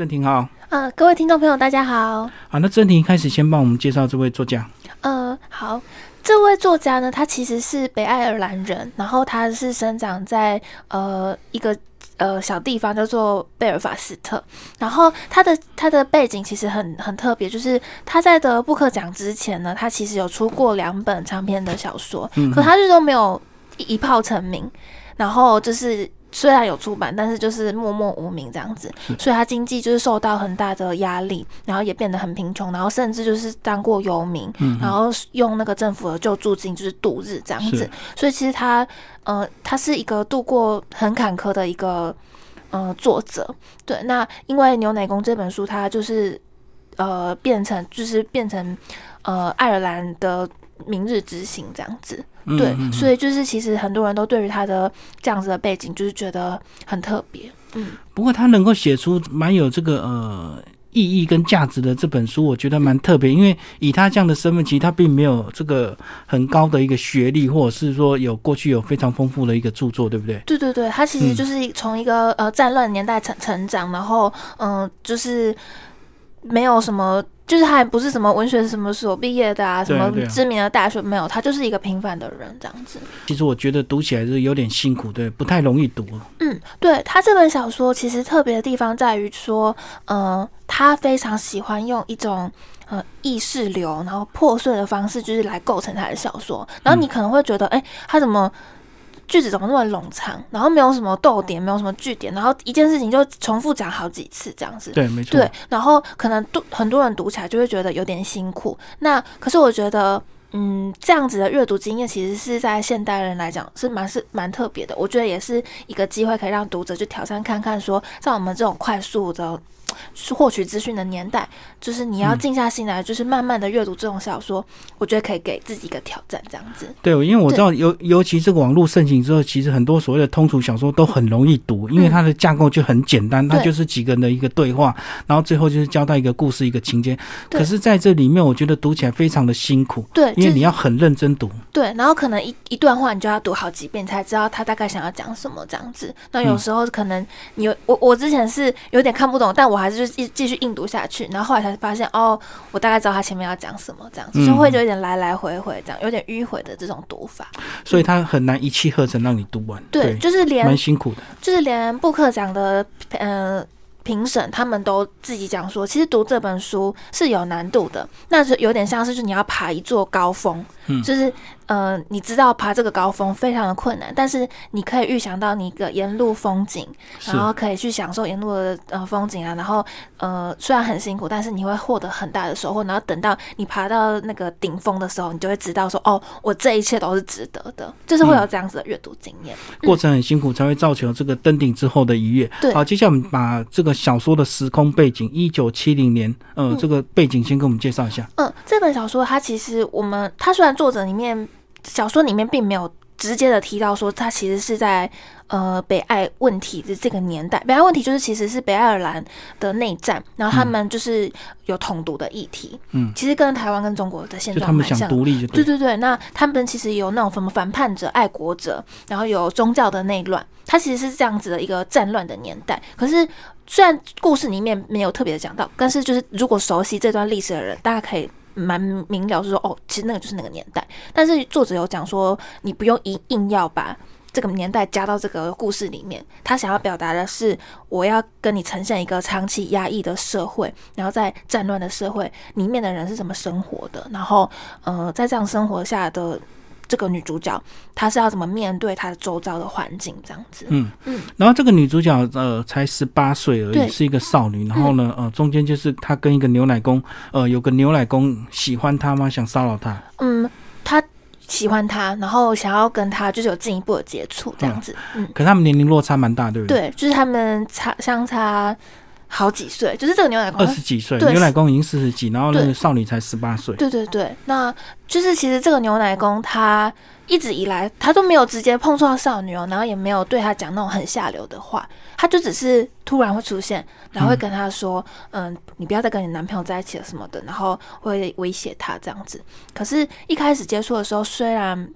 郑婷好，呃，各位听众朋友，大家好。好，那郑婷开始先帮我们介绍这位作家。呃，好，这位作家呢，他其实是北爱尔兰人，然后他是生长在呃一个呃小地方叫做贝尔法斯特，然后他的他的背景其实很很特别，就是他在得布克奖之前呢，他其实有出过两本长篇的小说，可他就都没有一炮成名，然后就是。虽然有出版，但是就是默默无名这样子，所以他经济就是受到很大的压力，然后也变得很贫穷，然后甚至就是当过游民，然后用那个政府的救助金就是度日这样子。所以其实他，呃，他是一个度过很坎坷的一个呃作者。对，那因为《牛奶工》这本书，它就是呃变成就是变成呃爱尔兰的明日之星这样子。对，所以就是其实很多人都对于他的这样子的背景，就是觉得很特别。嗯，不过他能够写出蛮有这个呃意义跟价值的这本书，我觉得蛮特别。因为以他这样的身份，其实他并没有这个很高的一个学历，或者是说有过去有非常丰富的一个著作，对不对？对对对，他其实就是从一个呃战乱年代成成长，然后嗯，就是没有什么。就是他也不是什么文学什么所毕业的啊，什么知名的大学没有，他就是一个平凡的人这样子。其实我觉得读起来是有点辛苦，对，不太容易读。嗯，对他这本小说其实特别的地方在于说，嗯，他非常喜欢用一种呃意识流，然后破碎的方式，就是来构成他的小说。然后你可能会觉得，哎，他怎么？句子怎么那么冗长？然后没有什么逗点，没有什么句点，然后一件事情就重复讲好几次这样子。对，没错。对，然后可能读很多人读起来就会觉得有点辛苦。那可是我觉得，嗯，这样子的阅读经验其实是在现代人来讲是蛮是蛮特别的。我觉得也是一个机会，可以让读者去挑战看看，说像我们这种快速的。是获取资讯的年代，就是你要静下心来，就是慢慢的阅读这种小说，我觉得可以给自己一个挑战，这样子。对，因为我知道，尤尤其这个网络盛行之后，其实很多所谓的通俗小说都很容易读，因为它的架构就很简单，它就是几个人的一个对话，然后最后就是交代一个故事、一个情节。可是在这里面，我觉得读起来非常的辛苦。对，因为你要很认真读。对，然后可能一一段话你就要读好几遍才知道他大概想要讲什么这样子。那有时候可能你我我之前是有点看不懂，但我还是就继继续。硬读下去，然后后来才发现，哦，我大概知道他前面要讲什么，这样子就会有点来来回回，这样有点迂回的这种读法，所以他很难一气呵成让你读完。对，就是连蛮辛苦的，就是连布克奖的，呃。评审他们都自己讲说，其实读这本书是有难度的，那是有点像是就你要爬一座高峰，嗯，就是呃，你知道爬这个高峰非常的困难，但是你可以预想到你一个沿路风景，然后可以去享受沿路的呃风景啊，然后呃虽然很辛苦，但是你会获得很大的收获，然后等到你爬到那个顶峰的时候，你就会知道说，哦，我这一切都是值得的，就是会有这样子的阅读经验。过程很辛苦，才会造成这个登顶之后的愉悦。对，好，接下来我们把这个。小说的时空背景，一九七零年，呃，这个背景先给我们介绍一下。嗯，这本小说它其实我们，它虽然作者里面小说里面并没有。直接的提到说，他其实是在呃北爱问题的这个年代，北爱问题就是其实是北爱尔兰的内战，然后他们就是有统独的议题，嗯，其实跟台湾跟中国的现状蛮像，独立，对对对，那他们其实有那种什么反叛者、爱国者，然后有宗教的内乱，他其实是这样子的一个战乱的年代。可是虽然故事里面没有特别的讲到，但是就是如果熟悉这段历史的人，大家可以。蛮明了，是说哦，其实那个就是那个年代。但是作者有讲说，你不用一硬要把这个年代加到这个故事里面。他想要表达的是，我要跟你呈现一个长期压抑的社会，然后在战乱的社会里面的人是怎么生活的，然后呃，在这样生活下的。这个女主角她是要怎么面对她的周遭的环境？这样子，嗯嗯。然后这个女主角呃才十八岁而已，是一个少女。然后呢，呃，中间就是她跟一个牛奶工，呃，有个牛奶工喜欢她吗？想骚扰她？嗯，她喜欢她，然后想要跟她就是有进一步的接触，这样子。嗯。可他们年龄落差蛮大，对不对？对，就是他们差相差。好几岁，就是这个牛奶工二十几岁，牛奶工已经四十几，然后那个少女才十八岁。对对对，那就是其实这个牛奶工他一直以来他都没有直接碰触到少女哦，然后也没有对他讲那种很下流的话，他就只是突然会出现，然后会跟他说：“嗯，你不要再跟你男朋友在一起了什么的。”然后会威胁他这样子。可是，一开始接触的时候，虽然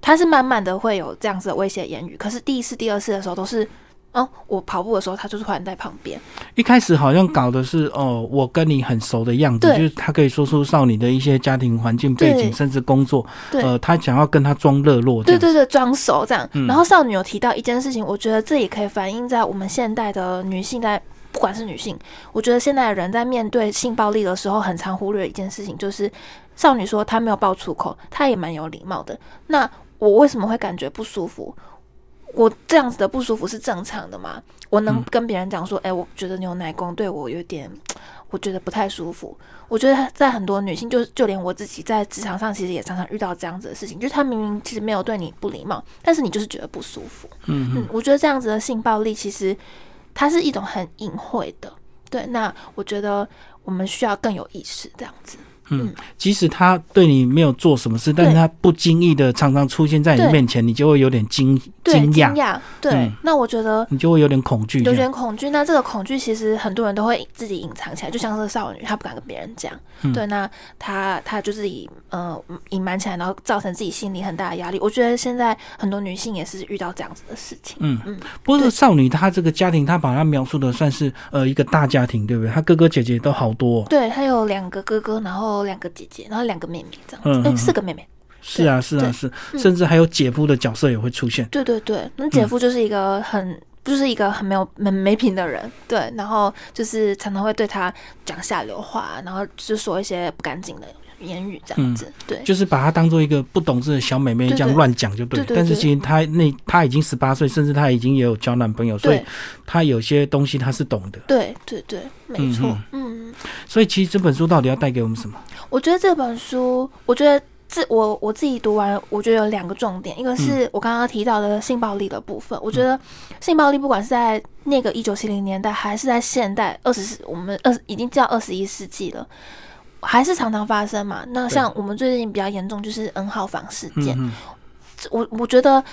他是慢慢的会有这样子的威胁言语，可是第一次、第二次的时候都是。哦，我跑步的时候，他就突然在旁边。一开始好像搞的是哦，我跟你很熟的样子，就是他可以说出少女的一些家庭环境背景，甚至工作。对呃，他想要跟他装热络。对对对，装熟这样。嗯然后少女有提到一件事情，我觉得这也可以反映在我们现代的女性在，不管是女性，我觉得现在的人在面对性暴力的时候，很常忽略一件事情，就是少女说她没有爆粗口，她也蛮有礼貌的。那我为什么会感觉不舒服？我这样子的不舒服是正常的吗？我能嗯跟别人讲说，哎、我觉得牛奶工对我有点，我觉得不太舒服。我觉得在很多女性，就就连我自己在职场上，其实也常常遇到这样子的事情，就是她明明其实没有对你不礼貌，但是你就是觉得不舒服。嗯嗯，我觉得这样子的性暴力，其实它是一种很隐晦的。对，那我觉得我们需要更有意识，这样子。嗯，即使他对你没有做什么事，但是他不经意的常常出现在你面前，你就会有点惊，惊，讶。对，嗯那我觉得你就会有点恐惧有。点恐惧。那这个恐惧其实很多人都会自己隐藏起来，就像是少女，她不敢跟别人讲。嗯对，那她她就自己呃隐瞒起来，然后造成自己心里很大的压力。我觉得现在很多女性也是遇到这样子的事情。嗯嗯不过这个少女她这个家庭，她把她描述的算是呃一个大家庭，对不对？她哥哥姐姐都好多、哦。对，她有两个哥哥，然后两个姐姐，然后两个妹妹，这样子，哎、嗯嗯嗯四个妹妹。是啊，是啊，是，嗯。甚至还有姐夫的角色也会出现。对对对，那姐夫就是一个很。就是一个很没有没没品的人，对，然后就是常常会对他讲下流话，然后就说一些不干净的言语，这样子，对，就是把她当做一个不懂事的小妹妹这样乱讲就对但是其实她那她已经十八岁，甚至她已经也有交男朋友，所以对她有些东西她是懂的。对对对，没嗯错嗯，嗯，所以其实这本书到底要带给我们什么？我觉得这本书，我觉得这我我自己读完，我觉得有两个重点，一个是我刚刚提到的性暴力的部分。我觉得性暴力不管是在那个一九七零年代，还是在现代二十世，我们二已经叫二十一世纪了。还是常常发生嘛？那像我们最近比较严重就是 N 号房事件，嗯我我觉得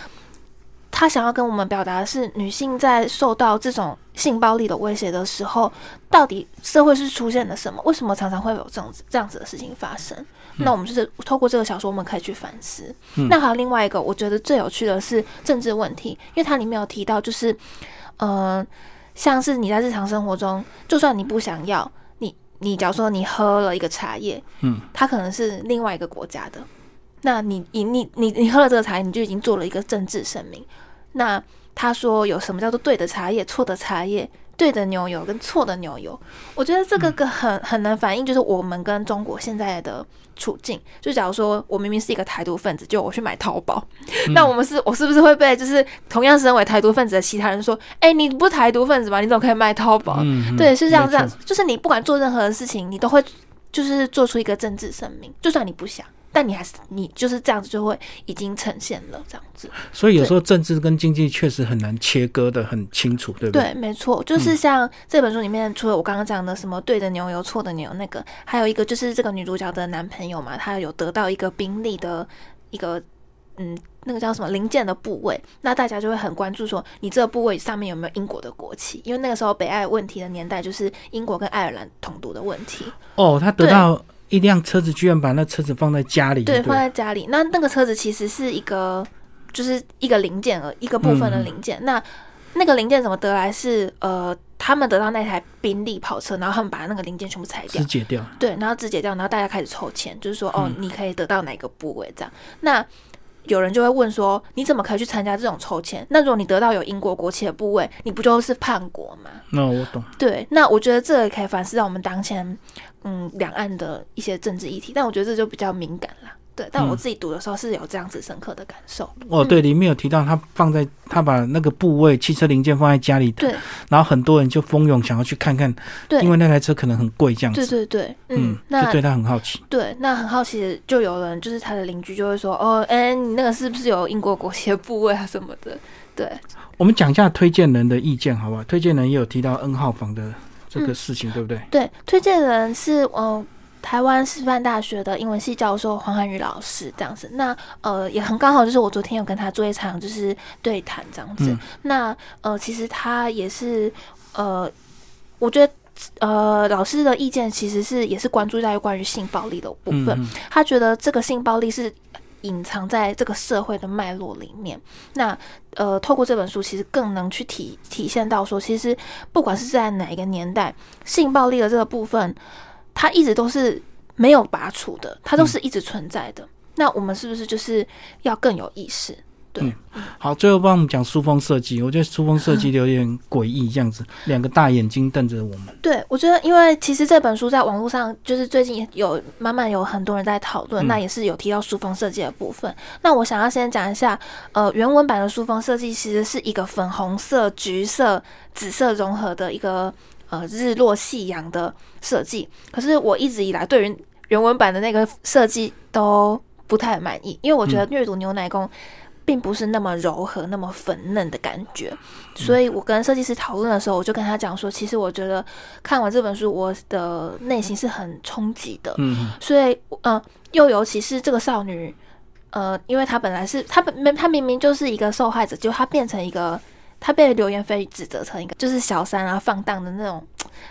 他想要跟我们表达的是，女性在受到这种性暴力的威胁的时候，到底社会是出现了什么？为什么常常会有这样子这样子的事情发生？那我们就是透过这个小说，我们可以去反思。嗯那还有另外一个，我觉得最有趣的是政治问题，因为它里面有提到，就是呃，像是你在日常生活中，就算你不想要，你你假如说你喝了一个茶叶，嗯，它可能是另外一个国家的，那你你你你你喝了这个茶叶，你就已经做了一个政治声明。那他说有什么叫做对的茶叶、错的茶叶、对的牛油跟错的牛油？我觉得这个个很很能反映就是我们跟中国现在的处境。就假如说我明明是一个台独分子，就我去买淘宝，那我们是我是不是会被就是同样身为台独分子的其他人说，哎、你不是台独分子吗？你怎么可以卖淘宝？对，是这样，没这样，就是你不管做任何的事情，你都会就是做出一个政治声明，就算你不想，但你还是你就是这样子就会已经呈现了这样子。所以有时候政治跟经济确实很难切割的很清楚，对不对？对，没错，就是像这本书里面，除了我刚刚讲的什么对的牛油、错的牛那个，还有一个就是这个女主角的男朋友嘛，他有得到一个宾利的一个嗯。那个叫什么零件的部位，那大家就会很关注说，你这个部位上面有没有英国的国旗？因为那个时候北爱问题的年代，就是英国跟爱尔兰统独的问题。哦，他得到一辆车子，居然把那车子放在家里，对，放在家里。那那个车子其实是一个，就是一个零件而一个部分的嗯零件。那那个零件怎么得来是？呃，他们得到那台宾利跑车，然后他们把那个零件全部拆掉肢，解掉。对，然后肢解掉，然后大家开始抽签，就是说，哦嗯，你可以得到哪个部位这样。那有人就会问说，你怎么可以去参加这种抽签？那如果你得到有英国国旗的部位，你不就是叛国吗？那我懂。对，那我觉得这也可以反思到我们当前嗯两岸的一些政治议题，但我觉得这就比较敏感啦。对，但我嗯自己读的时候是有这样子深刻的感受。哦，对，里面有提到他放在他把那个部位汽车零件放在家里，对然后很多人就蜂拥想要去看看，对因为那台车可能很贵，这样子。对对，嗯嗯，，那就对他很好奇。对，那很好奇，就有人就是他的邻居就会说，哦，哎、你那个是不是有英国国旗的部位啊什么的？对，我们讲一下推荐人的意见，好不好？推荐人也有提到 N 号房的这嗯个事情，对不对？对，推荐人是呃台湾师范大学的英文系教授黄汉宇老师这样子。那呃也很刚好，就是我昨天有跟他做一场就是对谈这样子。嗯那呃其实他也是呃，我觉得。呃，老师的意见其实是也是关注在关于性暴力的部分。嗯他觉得这个性暴力是隐藏在这个社会的脉络里面。那呃，透过这本书，其实更能去体体现到说，其实不管是在哪一个年代，性暴力的这个部分，它一直都是没有拔除的，它都是一直存在的。那我们是不是就是要更有意识？嗯，好，最后帮我们讲书风设计。我觉得书风设计有点诡异，这样子，两个大眼睛瞪着我们。对，我觉得，因为其实这本书在网络上，就是最近有慢慢有很多人在讨论，那也是有提到书风设计的部分。那我想要先讲一下，呃，原文版的书风设计其实是一个粉红色、橘色、紫色融合的一个呃日落夕阳的设计。可是我一直以来对于原文版的那个设计都不太满意，因为我觉得阅读牛奶工。并不是那么柔和、那么粉嫩的感觉，所以我跟设计师讨论的时候，我就跟他讲说，其实我觉得看完这本书，我的内心是很冲击的。嗯，所以，嗯，又尤其是这个少女，呃，因为她本来是她本她明明就是一个受害者，就她变成一个。他被流言蜚语指责成一个就是小三啊、放荡的那种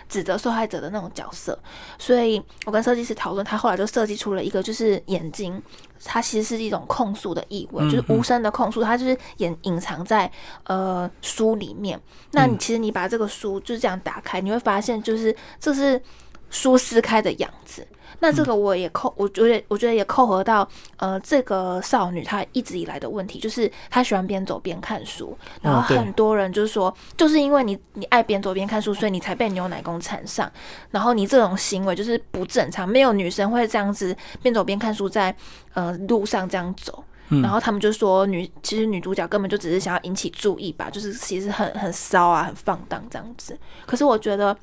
指责受害者的那种角色，所以我跟设计师讨论，他后来就设计出了一个就是眼睛，它其实是一种控诉的意味，就是无声的控诉，它就是隐隐藏在呃书里面。那你其实你把这个书就是这样打开，你会发现就是这是书撕开的样子。那这个我也扣，我觉得我觉得也扣合到，呃，这个少女她一直以来的问题，就是她喜欢边走边看书，然后很多人就是说，就是因为你你爱边走边看书，所以你才被牛奶工缠上，然后你这种行为就是不正常，没有女生会这样子边走边看书在呃路上这样走，然后他们就说女其实女主角根本就只是想要引起注意吧，就是其实很很骚啊，很放荡这样子，可是我觉得。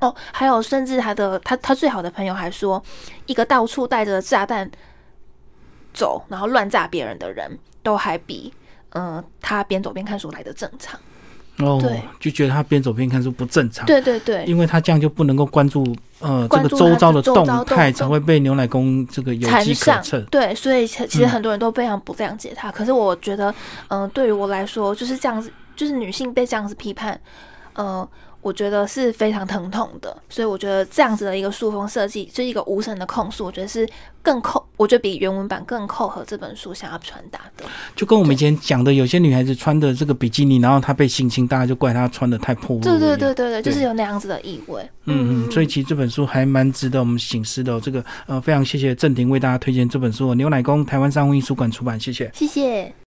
哦，还有，甚至他的他他最好的朋友还说，一个到处带着炸弹走，然后乱炸别人的人，都还比嗯他边走边看书来的正常。哦，对，就觉得他边走边看书不正常。对对对，因为他这样就不能够关注呃这个周遭的动态，才会被牛奶工这个有机可乘。对，所以其实很多人都非常不谅解他。可是我觉得，嗯，对于我来说，就是这样子，就是女性被这样子批判，嗯。我觉得是非常疼痛的，所以我觉得这样子的一个塑封设计，就一个无声的控诉，我觉得是更扣，我觉得比原文版更扣合这本书想要传达的。就跟我们以前讲的，有些女孩子穿的这个比基尼，然后她被性侵，大家就怪她穿的太暴露。对对对对对，就是有那样子的意味。嗯嗯，所以其实这本书还蛮值得我们醒思的。这个呃，非常谢谢郑婷为大家推荐这本书，牛奶工台湾商务印书馆出版，谢谢，谢谢。